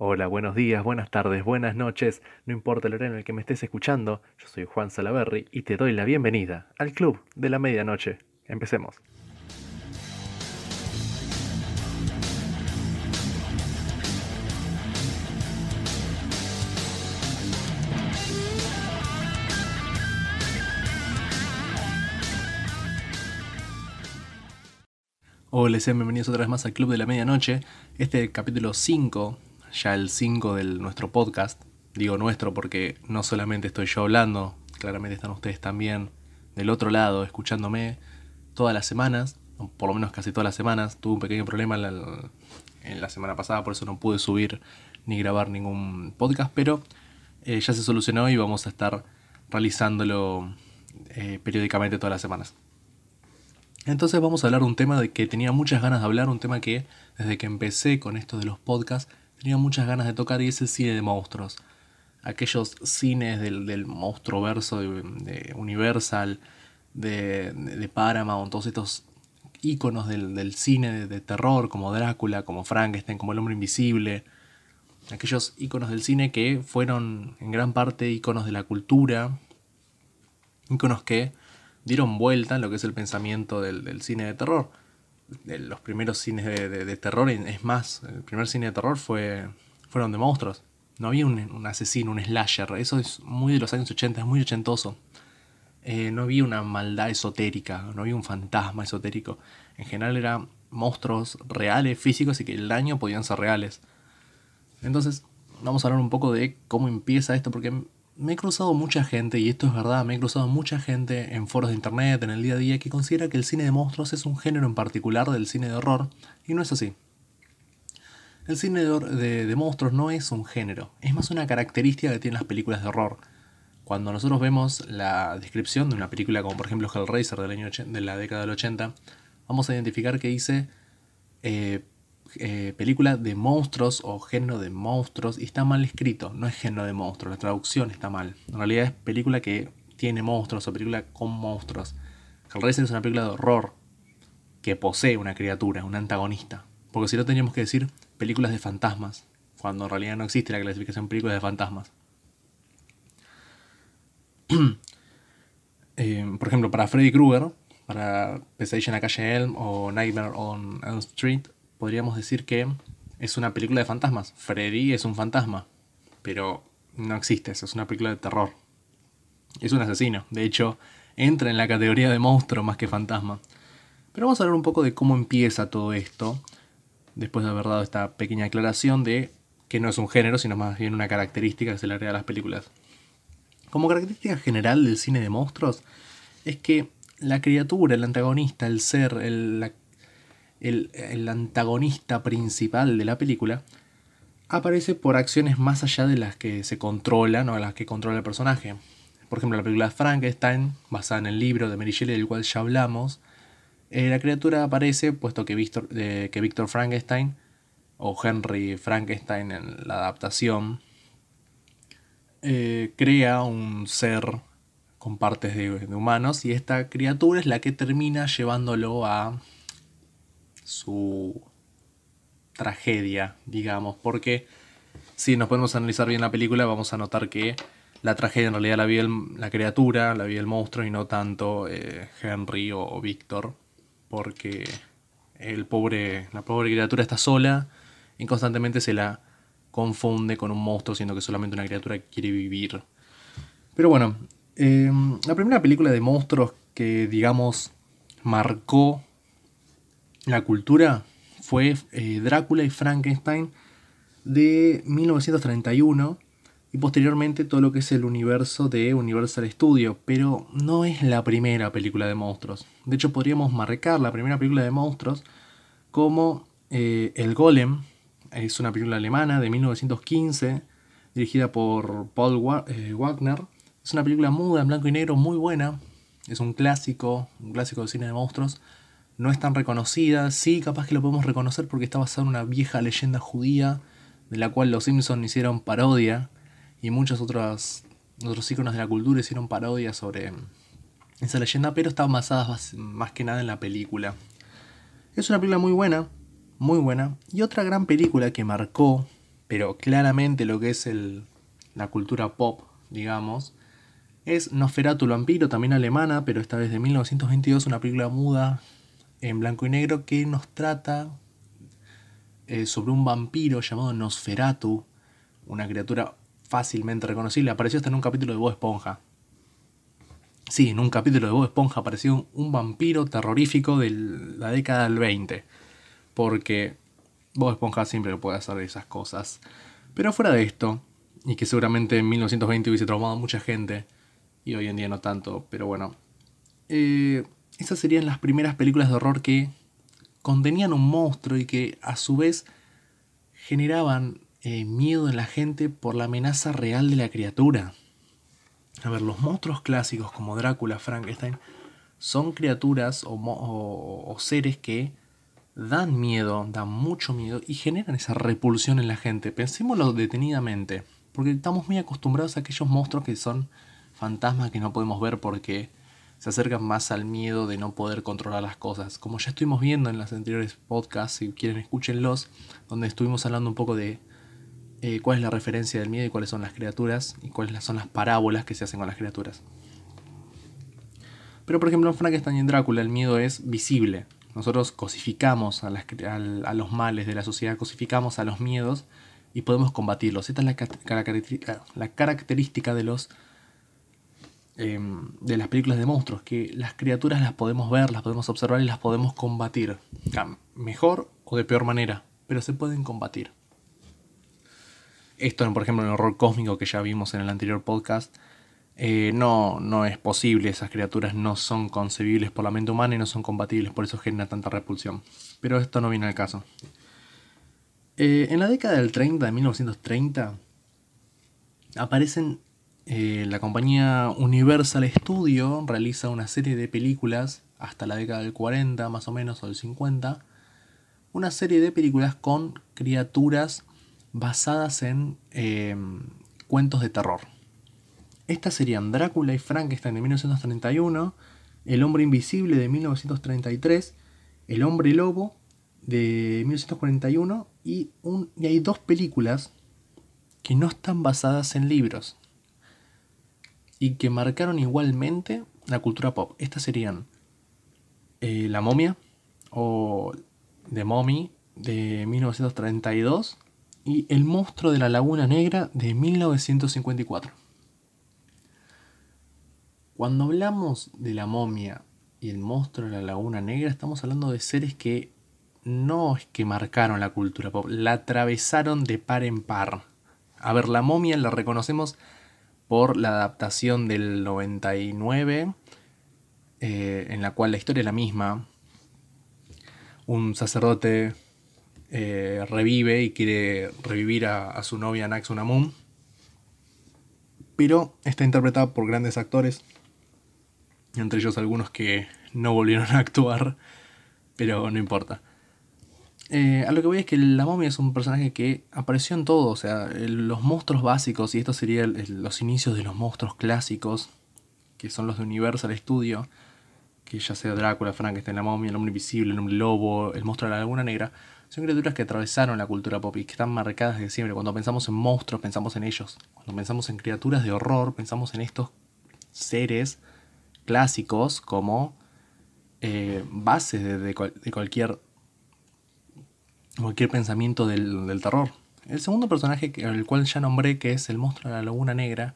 Hola, buenos días, buenas tardes, buenas noches, no importa el horario en el que me estés escuchando, yo soy Juan Salaberry y te doy la bienvenida al Club de la Medianoche. Empecemos. Hola, sean bienvenidos otra vez más al Club de la Medianoche. Este capítulo 5, ya el 5 de nuestro podcast. Digo nuestro porque no solamente estoy yo hablando, claramente están ustedes también del otro lado escuchándome todas las semanas, por lo menos casi todas las semanas. Tuve un pequeño problema en la, semana pasada, por eso no pude subir ni grabar ningún podcast, pero eh, ya se solucionó y vamos a estar realizándolo eh, periódicamente todas las semanas. Entonces vamos a hablar de un tema de que tenía muchas ganas de hablar, un tema que desde que empecé con esto de los podcasts tenía muchas ganas de tocar y es el cine de monstruos. Aquellos cines del, monstruo verso de, Universal, de, Paramount, todos estos íconos del, cine de, terror como Drácula, como Frankenstein, como El Hombre Invisible. Aquellos íconos del cine que fueron en gran parte íconos de la cultura, íconos que dieron vuelta en lo que es el pensamiento del, cine de terror. De los primeros cines de, terror, es más, el primer cine de terror fue, fueron de monstruos. No había un, asesino, un slasher. Eso es muy de los años 80, es muy ochentoso. Eh, no había una maldad esotérica, no había un fantasma esotérico. En general eran monstruos reales, físicos y que el daño podían ser reales. Entonces, vamos a hablar un poco de cómo empieza esto, porque me he cruzado mucha gente, y esto es verdad, me he cruzado mucha gente en foros de internet, en el día a día, que considera que el cine de monstruos es un género en particular del cine de horror, y no es así. El cine de, monstruos no es un género, es más una característica que tienen las películas de horror. Cuando nosotros vemos la descripción de una película como por ejemplo Hellraiser del año de la década del 80, vamos a identificar que dice eh, eh, película de monstruos o género de monstruos y está mal escrito, no es género de monstruos, la traducción está mal. En realidad es película que tiene monstruos o película con monstruos. Hellraiser es una película de horror que posee una criatura, un antagonista. Porque si no teníamos que decir películas de fantasmas, cuando en realidad no existe la clasificación películas de fantasmas. Eh, por ejemplo, para Freddy Krueger, para Pesadilla en la calle Elm o Nightmare on Elm Street, podríamos decir que es una película de fantasmas. Freddy es un fantasma, pero no existe, es una película de terror. Es un asesino, de hecho, entra en la categoría de monstruo más que fantasma. Pero vamos a hablar un poco de cómo empieza todo esto, después de haber dado esta pequeña aclaración de que no es un género, sino más bien una característica que se le agrega a las películas. Como característica general del cine de monstruos, es que la criatura, el antagonista, el ser, el, la el, antagonista principal de la película, aparece por acciones más allá de las que se controlan o las que controla el personaje. Por ejemplo, la película Frankenstein, basada en el libro de Mary Shelley del cual ya hablamos, eh, la criatura aparece puesto que Víctor, que Victor Frankenstein, o Henry Frankenstein en la adaptación, eh, crea un ser con partes de humanos y esta criatura es la que termina llevándolo a su tragedia, digamos, porque si nos podemos analizar bien la película vamos a notar que la tragedia en realidad la vi la criatura, la vi el monstruo y no tanto eh, Henry o, Víctor, porque el pobre, la pobre criatura está sola y constantemente se la confunde con un monstruo, siendo que solamente una criatura quiere vivir. Pero bueno, eh, la primera película de monstruos que digamos marcó la cultura fue eh, Drácula y Frankenstein de 1931 y posteriormente todo lo que es el universo de Universal Studios, pero no es la primera película de monstruos. De hecho, podríamos marcar la primera película de monstruos como eh, El Golem, es una película alemana de 1915, dirigida por Paul eh, Wagner. Es una película muda, en blanco y negro, muy buena. Es un clásico, un clásico de cine de monstruos no es tan reconocida. Sí, capaz que lo podemos reconocer porque está basada en una vieja leyenda judía de la cual los Simpsons hicieron parodia y muchos otros, otros íconos de la cultura hicieron parodia sobre esa leyenda, pero están basadas más que nada en la película. Es una película muy buena, muy buena. Y otra gran película que marcó pero claramente lo que es el, la cultura pop, digamos, es Nosferatu el vampiro, también alemana, pero esta vez de 1922, una película muda en blanco y negro que nos trata eh, sobre un vampiro llamado Nosferatu, una criatura fácilmente reconocible. Apareció hasta en un capítulo de Bob Esponja. Sí, en un capítulo de Bob Esponja apareció un vampiro terrorífico de la década del 20. Porque Bob Esponja siempre puede hacer esas cosas. Pero fuera de esto, y que seguramente en 1920 hubiese traumado a mucha gente, y hoy en día no tanto, pero bueno. Eh, esas serían las primeras películas de horror que contenían un monstruo y que a su vez generaban eh, miedo en la gente por la amenaza real de la criatura. A ver, los monstruos clásicos como Drácula, Frankenstein, son criaturas o, seres que dan miedo, dan mucho miedo y generan esa repulsión en la gente. Pensémoslo detenidamente, porque estamos muy acostumbrados a aquellos monstruos que son fantasmas que no podemos ver porque se acercan más al miedo de no poder controlar las cosas. Como ya estuvimos viendo en los anteriores podcasts, si quieren escúchenlos, donde estuvimos hablando un poco de eh, cuál es la referencia del miedo y cuáles son las criaturas y cuáles son las parábolas que se hacen con las criaturas. Pero por ejemplo en Frankenstein y en Drácula el miedo es visible. Nosotros cosificamos a, los males de la sociedad, cosificamos a los miedos y podemos combatirlos. Esta es la, la característica de los em, de las películas de monstruos, que las criaturas las podemos ver, las podemos observar y las podemos combatir. Mejor o de peor manera, pero se pueden combatir. Esto, por ejemplo, en el horror cósmico que ya vimos en el anterior podcast, eh, no, no es posible. Esas criaturas no son concebibles por la mente humana y no son compatibles, por eso genera tanta repulsión. Pero esto no viene al caso. Eh, en la década del 30, de 1930, aparecen eh, la compañía Universal Studio, realiza una serie de películas hasta la década del 40 más o menos o del 50, una serie de películas con criaturas basadas en em, cuentos de terror. Estas serían Drácula y Frankenstein de 1931, El hombre invisible de 1933, El hombre lobo de 1941 y, hay dos películas que no están basadas en libros y que marcaron igualmente la cultura pop. Estas serían eh, La momia o The Mommy de 1932 y El monstruo de la Laguna Negra de 1954. Cuando hablamos de la momia y el monstruo de la Laguna Negra, estamos hablando de seres que no es que marcaron la cultura pop, la atravesaron de par en par. A ver, la momia la reconocemos por la adaptación del 99, eh, en la cual la historia es la misma. Un sacerdote eh, revive y quiere revivir a, su novia Naxunamun. Pero está interpretada por grandes actores, entre ellos algunos que no volvieron a actuar, pero no importa. Eh, a lo que voy es que la momia es un personaje que apareció en todo, o sea, los monstruos básicos, y esto sería los inicios de los monstruos clásicos, que son los de Universal Studio, que ya sea Drácula, Frankenstein, la momia, el hombre invisible, el hombre lobo, el monstruo de la laguna negra, son criaturas que atravesaron la cultura pop y que están marcadas desde siempre. Cuando pensamos en monstruos, pensamos en ellos. Cuando pensamos en criaturas de horror, pensamos en estos seres clásicos como eh, bases de, cualquier, cualquier pensamiento del, terror. El segundo personaje, el cual ya nombré, que es el monstruo de la Laguna Negra,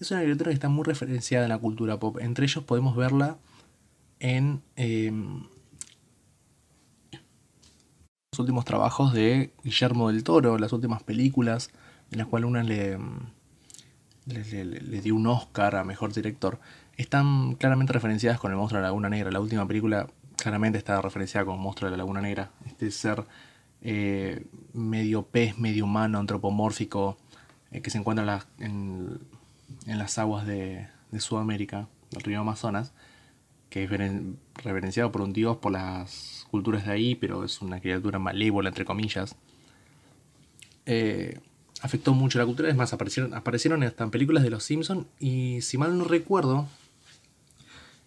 es una criatura que está muy referenciada en la cultura pop. Entre ellos podemos verla en em, los últimos trabajos de Guillermo del Toro, las últimas películas, en las cuales una le, le, dio un Oscar a Mejor Director, están claramente referenciadas con el monstruo de la Laguna Negra. La última película claramente está referenciada con el monstruo de la Laguna Negra. Este ser eh, medio pez, medio humano, antropomórfico, eh, que se encuentra en, las aguas de, de Sudamérica, del río Amazonas que es reverenciado por un dios por las culturas de ahí, pero es una criatura malévola, entre comillas. Eh, afectó mucho la cultura, es más, aparecieron, aparecieron hasta en películas de los Simpsons y si mal no recuerdo,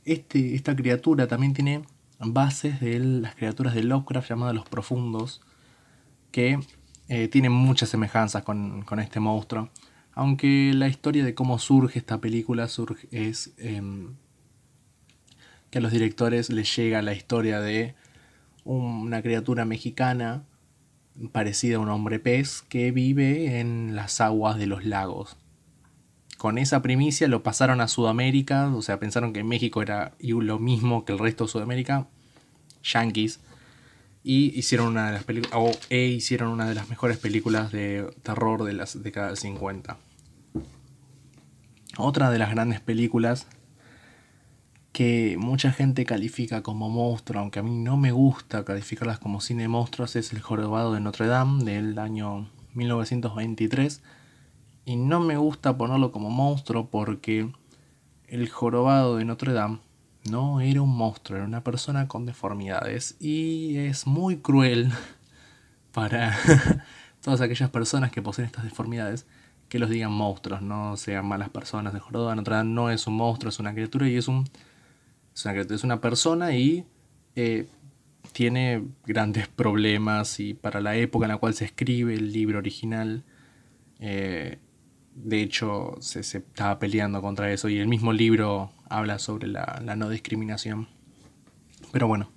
este, esta criatura también tiene bases de las criaturas de Lovecraft llamadas los profundos, que eh, tiene muchas semejanzas con, este monstruo. Aunque la historia de cómo surge esta película surge, es em, que a los directores les llega la historia de una criatura mexicana parecida a un hombre pez que vive en las aguas de los lagos. Con esa primicia lo pasaron a Sudamérica, o sea, pensaron que México era lo mismo que el resto de Sudamérica, Yankees, y hicieron una de las películas, e hicieron una de las mejores películas de terror de las décadas 50. Otra de las grandes películas que mucha gente califica como monstruo, aunque a mí no me gusta calificarlas como cine de monstruos, es El Jorobado de Notre Dame del año 1923. Y no me gusta ponerlo como monstruo porque El Jorobado de Notre Dame no era un monstruo, era una persona con deformidades. Y es muy cruel para todas aquellas personas que poseen estas deformidades que los digan monstruos, no sean malas personas. De Dame no es un monstruo, es una criatura y es un es una, persona y eh, tiene grandes problemas y para la época en la cual se escribe el libro original, eh, de hecho se, estaba peleando contra eso y el mismo libro habla sobre la, no discriminación. Pero bueno,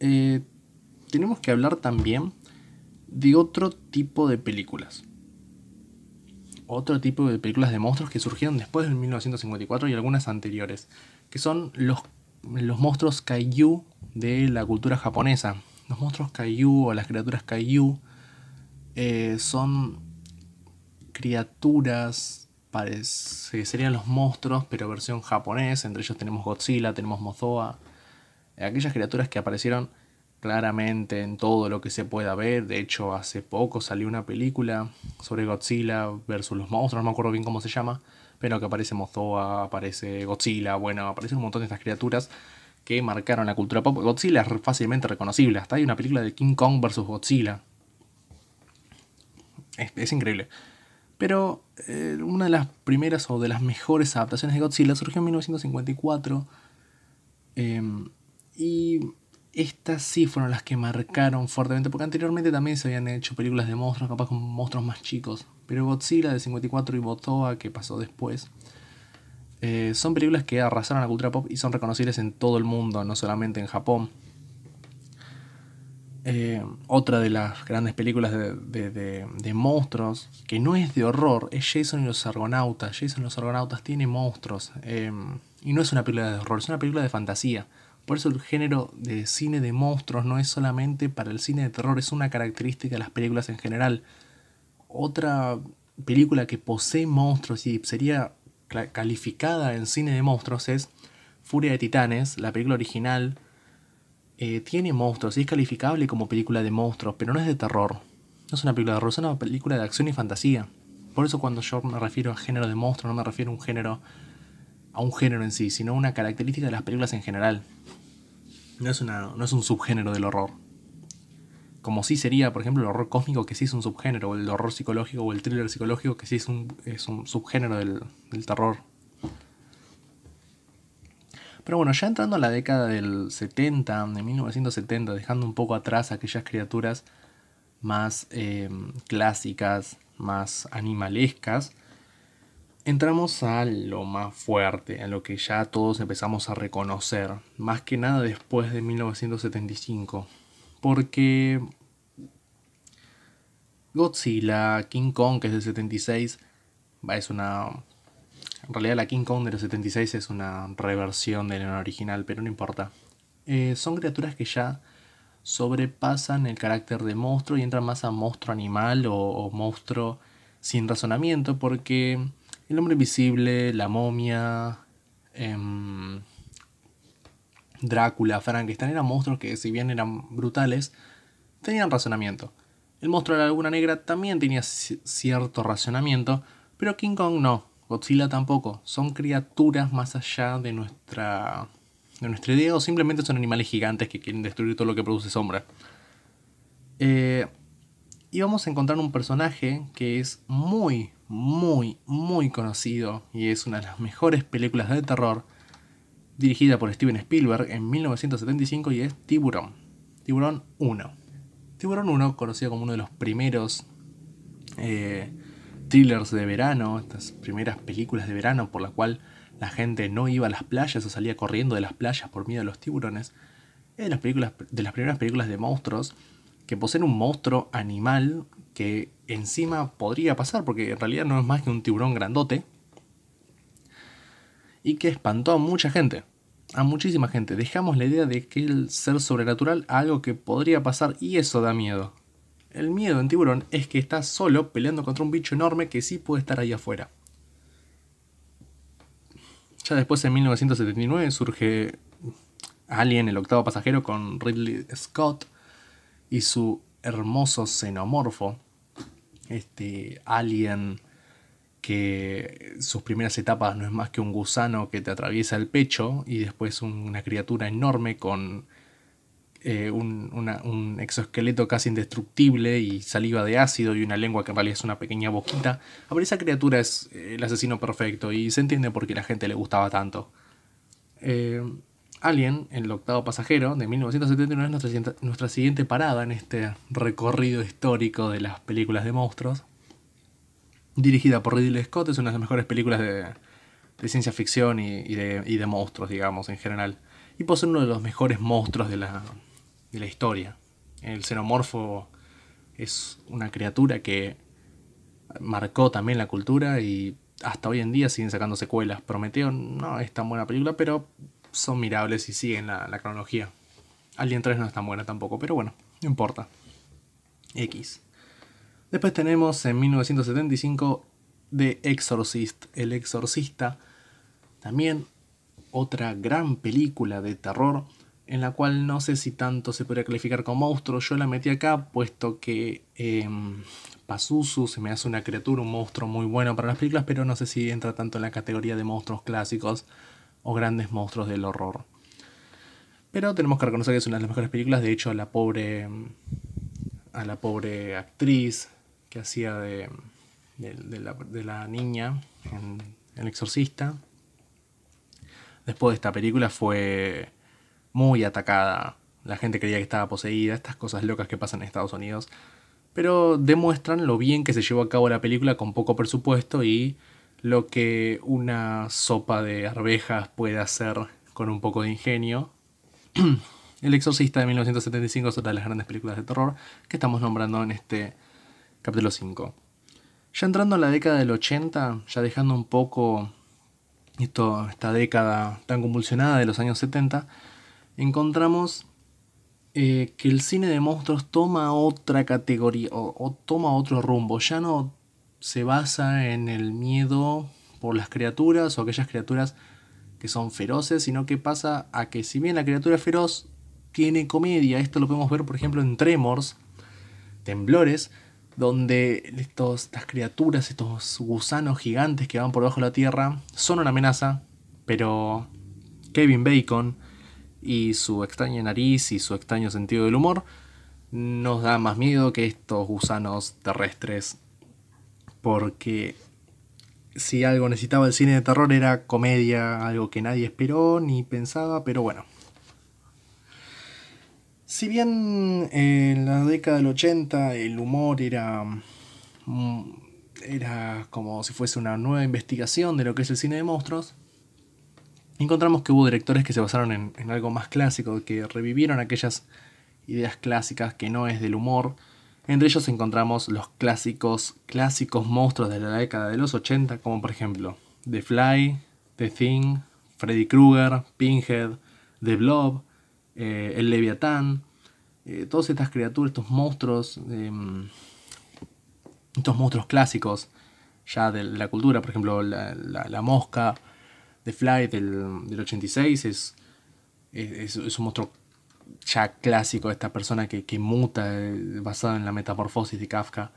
eh, tenemos que hablar también de otro tipo de películas. Otro tipo de películas de monstruos que surgieron después de 1954 y algunas anteriores que son los, los monstruos kaiju de la cultura japonesa. Los monstruos kaiju o las criaturas kaiju eh, son criaturas, serían los monstruos, pero versión japonés. Entre ellos tenemos Godzilla, tenemos Mozoa. Aquellas criaturas que aparecieron claramente en todo lo que se pueda ver. De hecho, hace poco salió una película sobre Godzilla versus los monstruos, no me acuerdo bien cómo se llama pero que aparece Mozoa, aparece Godzilla, bueno, aparecen un montón de estas criaturas que marcaron la cultura pop. Godzilla es fácilmente reconocible, hasta hay una película de King Kong vs. Godzilla. Es, increíble. Pero eh, una de las primeras o de las mejores adaptaciones de Godzilla surgió en 1954. Em, y estas sí fueron las que marcaron fuertemente, porque anteriormente también se habían hecho películas de monstruos, capaz con monstruos más chicos. Pero Godzilla de 54 y Botoa, que pasó después, eh, son películas que arrasaron la cultura pop y son reconocibles en todo el mundo, no solamente en Japón. Eh, otra de las grandes películas de, monstruos, que no es de horror, es Jason y los Argonautas. Jason y los Argonautas tiene monstruos. Eh, y no es una película de horror, es una película de fantasía. Por eso el género de cine de monstruos no es solamente para el cine de terror, es una característica de las películas en general otra película que posee monstruos y sería calificada en cine de monstruos es Furia de Titanes, la película original. Eh, tiene monstruos y es calificable como película de monstruos, pero no es de terror. No es una película de terror, es una película de acción y fantasía. Por eso cuando yo me refiero a género de monstruos, no me refiero a un género a un género en sí, sino a una característica de las películas en general. No es, una, no es un subgénero del horror como sí sería, por ejemplo, el horror cósmico, que sí es un subgénero, o el horror psicológico, o el thriller psicológico, que sí es un, es un subgénero del, terror. Pero bueno, ya entrando a la década del 70, de 1970, dejando un poco atrás aquellas criaturas más em, clásicas, más animalescas, entramos a lo más fuerte, a lo que ya todos empezamos a reconocer, más que nada después de 1975 porque Godzilla, King Kong, que es del 76, es una... En realidad la King Kong de los 76 es una reversión de la original, pero no importa. Eh, son criaturas que ya sobrepasan el carácter de monstruo y entran más a monstruo animal o, monstruo sin razonamiento, porque el hombre invisible, la momia, em, Drácula, Frankenstein eran monstruos que si bien eran brutales, tenían razonamiento. El monstruo de la laguna negra también tenía cierto razonamiento, pero King Kong no, Godzilla tampoco. Son criaturas más allá de nuestra, de nuestra idea o simplemente son animales gigantes que quieren destruir todo lo que produce sombra. Eh, y vamos a encontrar un personaje que es muy, muy, muy conocido y es una de las mejores películas de terror dirigida por Steven Spielberg en 1975 y es Tiburón. Tiburón 1. Tiburón 1, conocido como uno de los primeros eh, thrillers de verano, estas primeras películas de verano por la cual la gente no iba a las playas o salía corriendo de las playas por miedo a los tiburones, es de las, películas, de las primeras películas de monstruos que poseen un monstruo animal que encima podría pasar, porque en realidad no es más que un tiburón grandote, y que espantó a mucha gente, a muchísima gente. Dejamos la idea de que el ser sobrenatural algo que podría pasar y eso da miedo. El miedo en tiburón es que está solo peleando contra un bicho enorme que sí puede estar ahí afuera. Ya después en 1979 surge Alien, el octavo pasajero, con Ridley Scott y su hermoso xenomorfo. Este alien que sus primeras etapas no es más que un gusano que te atraviesa el pecho y después una criatura enorme con eh, un, exoesqueleto casi indestructible y saliva de ácido y una lengua que en realidad es una pequeña boquita. A ver, esa criatura es eh, el asesino perfecto y se entiende por qué la gente le gustaba tanto. Eh, Alien, el octavo pasajero, de 1979, es nuestra, nuestra siguiente parada en este recorrido histórico de las películas de monstruos dirigida por Ridley Scott, es una de las mejores películas de, ciencia ficción y, de, monstruos, digamos, en general. Y posee uno de los mejores monstruos de la, historia. El xenomorfo es una criatura que marcó también la cultura y hasta hoy en día siguen sacando secuelas. Prometeo no es tan buena película, pero son mirables y siguen la, la cronología. Alien 3 no es tan buena tampoco, pero bueno, no importa. X. Después tenemos en 1975 The Exorcist, El Exorcista, también otra gran película de terror en la cual no sé si tanto se podría calificar como monstruo. Yo la metí acá puesto que eh, Pazuzu se me hace una criatura, un monstruo muy bueno para las películas, pero no sé si entra tanto en la categoría de monstruos clásicos o grandes monstruos del horror. Pero tenemos que reconocer que es una de las mejores películas. De hecho, a la pobre, a la pobre actriz que hacía de, de, la, niña en El Exorcista. Después de esta película fue muy atacada. La gente creía que estaba poseída, estas cosas locas que pasan en Estados Unidos. Pero demuestran lo bien que se llevó a cabo la película con poco presupuesto y lo que una sopa de arvejas puede hacer con un poco de ingenio. El Exorcista de 1975 es otra de las grandes películas de terror que estamos nombrando en este Capítulo 5. Ya entrando en la década del 80, ya dejando un poco esto, esta década tan convulsionada de los años 70, encontramos eh, que el cine de monstruos toma otra categoría o, toma otro rumbo. Ya no se basa en el miedo por las criaturas o aquellas criaturas que son feroces, sino que pasa a que si bien la criatura feroz, tiene comedia. Esto lo podemos ver, por ejemplo, en Tremors, Temblores, donde estos, estas criaturas, estos gusanos gigantes que van por debajo de la tierra, son una amenaza, pero Kevin Bacon y su extraña nariz y su extraño sentido del humor nos da más miedo que estos gusanos terrestres, porque si algo necesitaba el cine de terror era comedia, algo que nadie esperó ni pensaba, pero bueno, si bien en la década del 80 el humor era, mm, era como si fuese una nueva investigación de lo que es el cine de monstruos, encontramos que hubo directores que se basaron en, algo más clásico, que revivieron aquellas ideas clásicas que no es del humor. Entre ellos encontramos los clásicos, clásicos monstruos de la década de los 80, como por ejemplo The Fly, The Thing, Freddy Krueger, Pinhead, The Blob, eh, el Leviatán, eh, todas estas criaturas, estos monstruos, em, estos monstruos clásicos ya de la cultura, por ejemplo, la, mosca de Fly del, 86 es, es, un monstruo ya clásico, esta persona que, muta eh, basada en la metamorfosis de Kafka.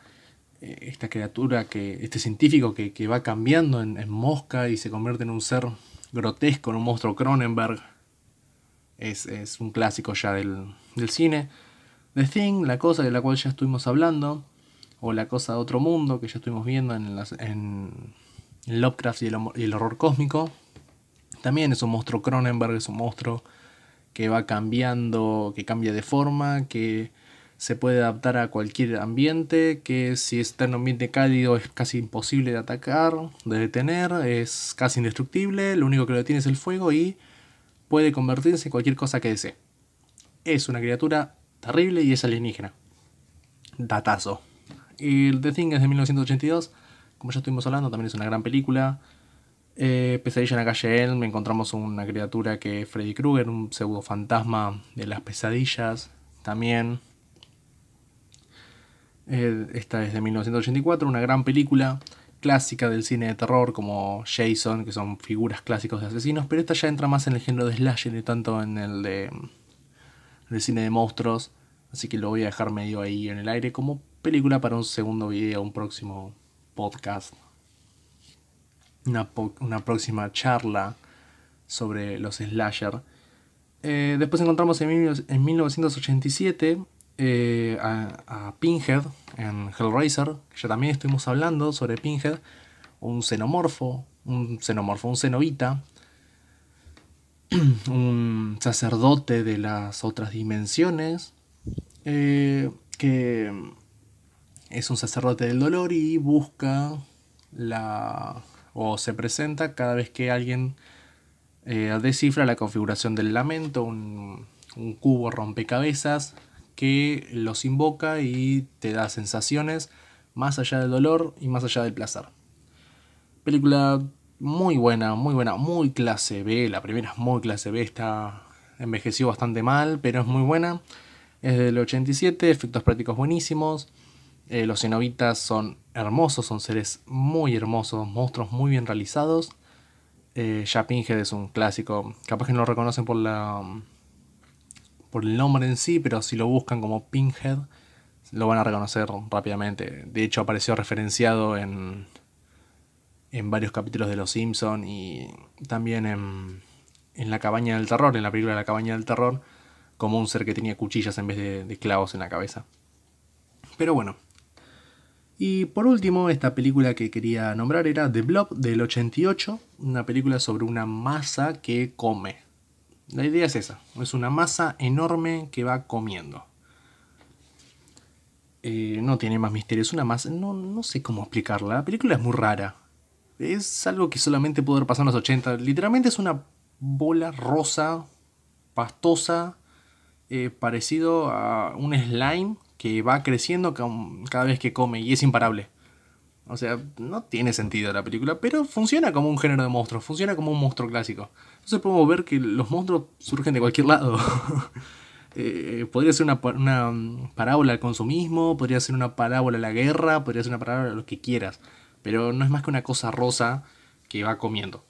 esta criatura, que este científico que, va cambiando en, en, mosca y se convierte en un ser grotesco, en un monstruo Cronenberg es, un clásico ya del, cine. The Thing, la cosa de la cual ya estuvimos hablando, o la cosa de otro mundo que ya estuvimos viendo en, en, Lovecraft y el, horror cósmico. También es un monstruo Cronenberg, es un monstruo que va cambiando, que cambia de forma, que se puede adaptar a cualquier ambiente, que si está en un ambiente cálido es casi imposible de atacar, de detener, es casi indestructible, lo único que lo detiene es el fuego y puede convertirse en cualquier cosa que desee. Es una criatura terrible y es alienígena. Datazo. Y The Thing es de 1982, como ya estuvimos hablando, también es una gran película. Eh, Pesadilla en la calle Elm, encontramos una criatura que es Freddy Krueger, un pseudo fantasma de las pesadillas, también. Eh, esta es de 1984, una gran película clásica del cine de terror como Jason, que son figuras clásicos de asesinos, pero esta ya entra más en el género de slasher y tanto en el de el cine de monstruos, así que lo voy a dejar medio ahí en el aire como película para un segundo video, un próximo podcast, una, una próxima charla sobre los slasher. Eh, después encontramos en, en 1987 eh, a, Pinhead en Hellraiser, que ya también estuvimos hablando sobre Pinhead, un xenomorfo, un xenomorfo, un cenobita, un sacerdote de las otras dimensiones, eh, que es un sacerdote del dolor y busca la o se presenta cada vez que alguien eh, descifra la configuración del lamento, un, un cubo rompecabezas que los invoca y te da sensaciones más allá del dolor y más allá del placer. Película muy buena, muy buena, muy clase B. La primera es muy clase B, está envejeció bastante mal, pero es muy buena. Es del 87, efectos prácticos buenísimos. Eh, los cenobitas son hermosos, son seres muy hermosos, monstruos muy bien realizados. Eh, es un clásico, capaz que no lo reconocen por la por el nombre en sí, pero si lo buscan como Pinhead, lo van a reconocer rápidamente. De hecho, apareció referenciado en, en varios capítulos de Los Simpson y también en, en La Cabaña del Terror, en la película La Cabaña del Terror, como un ser que tenía cuchillas en vez de, de clavos en la cabeza. Pero bueno. Y por último, esta película que quería nombrar era The Blob del 88, una película sobre una masa que come. La idea es esa, es una masa enorme que va comiendo. Eh, no tiene más misterio, es una masa, no, no sé cómo explicarla, la película es muy rara. Es algo que solamente pudo haber pasado en los 80. Literalmente es una bola rosa, pastosa, eh, parecido a un slime que va creciendo cada vez que come y es imparable. O sea, no tiene sentido la película, pero funciona como un género de monstruo, funciona como un monstruo clásico. Entonces podemos ver que los monstruos surgen de cualquier lado. Eh, podría ser una, una, parábola al consumismo, podría ser una parábola a la guerra, podría ser una parábola a lo que quieras. Pero no es más que una cosa rosa que va comiendo.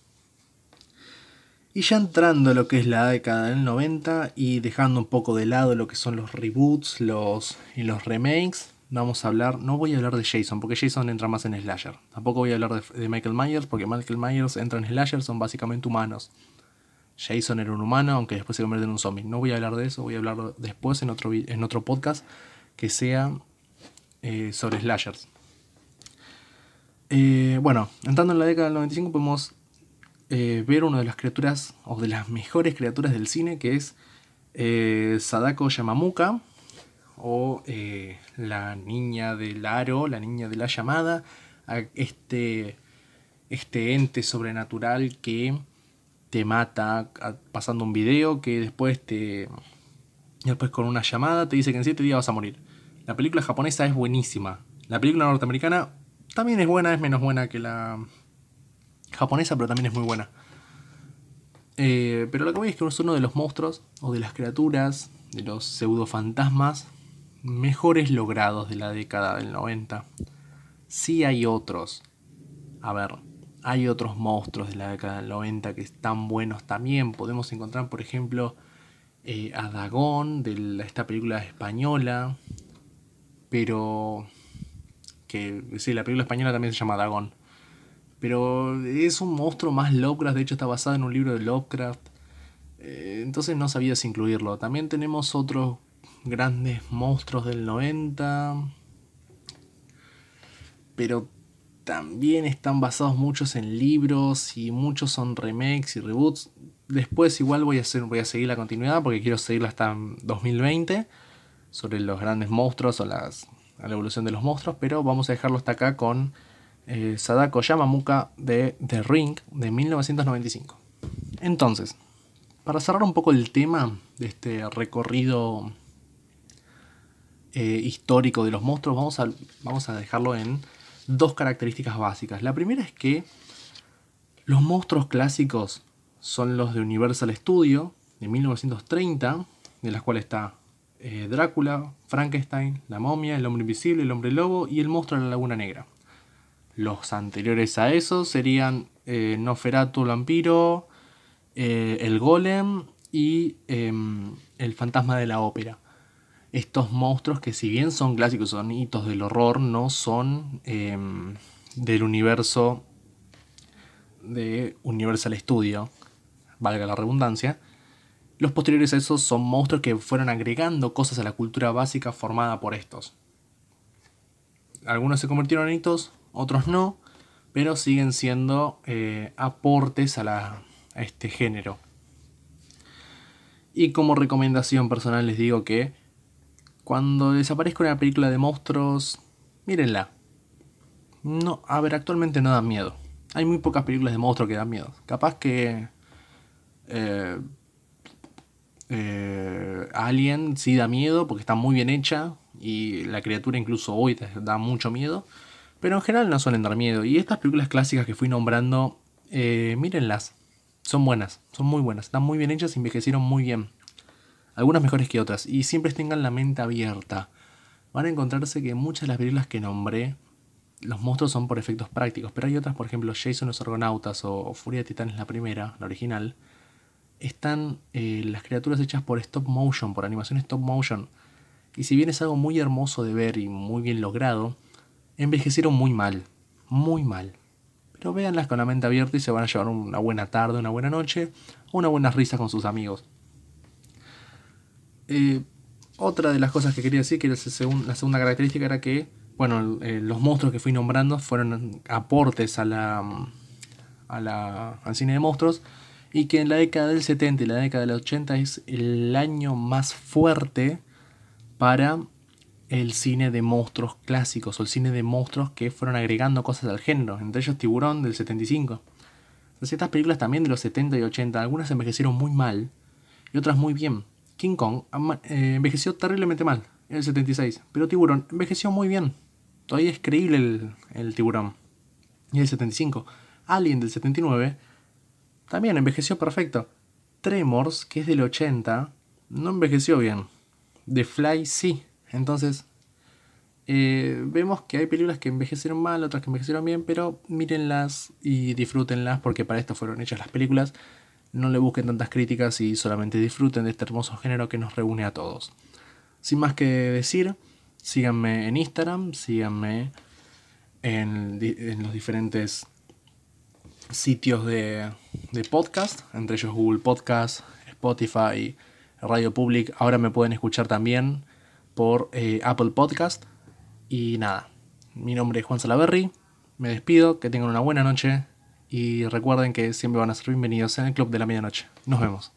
Y ya entrando a lo que es la década del 90 y dejando un poco de lado lo que son los reboots los, y los remakes, vamos a hablar, no voy a hablar de Jason, porque Jason entra más en slasher. Tampoco voy a hablar de, Michael Myers, porque Michael Myers entra en slasher, son básicamente humanos. Jason era un humano, aunque después se convierte en un zombie. No voy a hablar de eso, voy a hablar después en otro, en otro podcast que sea eh, sobre slashers. Eh, bueno, entrando en la década del 95 podemos eh, ver una de las criaturas, o de las mejores criaturas del cine, que es Sadako Yamamuka, o eh, la niña del aro, la niña de la llamada, este, este ente sobrenatural que te mata pasando un video, que después te... Después con una llamada te dice que en 7 días vas a morir. La película japonesa es buenísima. La película norteamericana también es buena, es menos buena que la japonesa, pero también es muy buena. Eh, pero lo que voy es que es uno de los monstruos, o de las criaturas, de los pseudo fantasmas mejores logrados de la década del 90. Sí hay otros. A ver, hay otros monstruos de la década del 90 que están buenos también. Podemos encontrar, por ejemplo, eh, a Dagón de esta película española. Pero... Que sí, la película española también se llama Dagón. Pero es un monstruo más Lovecraft. De hecho está basado en un libro de Lovecraft. Eh, entonces no sabías incluirlo. También tenemos otros grandes monstruos del 90. Pero también están basados muchos en libros y muchos son remakes y reboots. Después igual voy a, hacer, voy a seguir la continuidad porque quiero seguirla hasta 2020. sobre los grandes monstruos o las, la evolución de los monstruos, pero vamos a dejarlo hasta acá con eh, Sadako Yamamuka de The Ring de 1995. Entonces, para cerrar un poco el tema de este recorrido eh, histórico de los monstruos, vamos a, vamos a dejarlo en dos características básicas. La primera es que los monstruos clásicos son los de Universal Studio de 1930, de las cuales está eh, Drácula, Frankenstein, la momia, el hombre invisible, el hombre lobo y el monstruo de la laguna negra. Los anteriores a eso serían eh, Noferatu, el vampiro, eh, el golem y em, el fantasma de la ópera. Estos monstruos que si bien son clásicos, son hitos del horror, no son em, del universo de Universal Studio, valga la redundancia. Los posteriores a esos son monstruos que fueron agregando cosas a la cultura básica formada por estos. Algunos se convirtieron en hitos, otros no, pero siguen siendo eh, aportes a, este género. Y como recomendación personal les digo que cuando desaparezca una película de monstruos, mírenla. No, a ver, actualmente no da miedo. Hay muy pocas películas de monstruos que dan miedo. Capaz que eh, eh, Alien sí da miedo porque está muy bien hecha y la criatura incluso hoy da mucho miedo. Pero en general no suelen dar miedo. Y estas películas clásicas que fui nombrando, eh, mírenlas. Son buenas, son muy buenas. Están muy bien hechas, envejecieron muy bien. Algunas mejores que otras. Y siempre tengan la mente abierta. Van a encontrarse que muchas de las películas que nombré, los monstruos son por efectos prácticos. Pero hay otras, por ejemplo, Jason los Argonautas o Furia de Titanes, la primera, la original. Están eh, las criaturas hechas por stop motion, por animación stop motion. Y si bien es algo muy hermoso de ver y muy bien logrado, envejecieron muy mal, muy mal. Pero véanlas con la mente abierta y se van a llevar una buena tarde, una buena noche una buena risa con sus amigos. Eh, otra de las cosas que quería decir, que la segunda característica era que, bueno, eh, los monstruos que fui nombrando fueron aportes a la, a la, al cine de monstruos y que en la década del 70 y la década del 80 es el año más fuerte para el cine de monstruos clásicos o el cine de monstruos que fueron agregando cosas al género, entre ellos Tiburón del 75. Entonces, estas películas también de los 70 y 80, algunas envejecieron muy mal y otras muy bien. King Kong eh, envejeció terriblemente mal en el 76, pero Tiburón envejeció muy bien. Todavía es creíble el, el tiburón. Y el 75. Alien del 79 también envejeció perfecto. Tremors, que es del 80, no envejeció bien. The Fly sí. Entonces, eh, vemos que hay películas que envejecieron mal, otras que envejecieron bien, pero mírenlas y disfrútenlas porque para esto fueron hechas las películas. No le busquen tantas críticas y solamente disfruten de este hermoso género que nos reúne a todos. Sin más que decir, síganme en Instagram, síganme en, los diferentes sitios de, de, podcast, entre ellos Google Podcast, Spotify, Radio Public. Ahora me pueden escuchar también por eh, Apple Podcast. Y nada, mi nombre es Juan Salaberry, me despido, que tengan una buena noche y recuerden que siempre van a ser bienvenidos en el Club de la Medianoche. Nos vemos.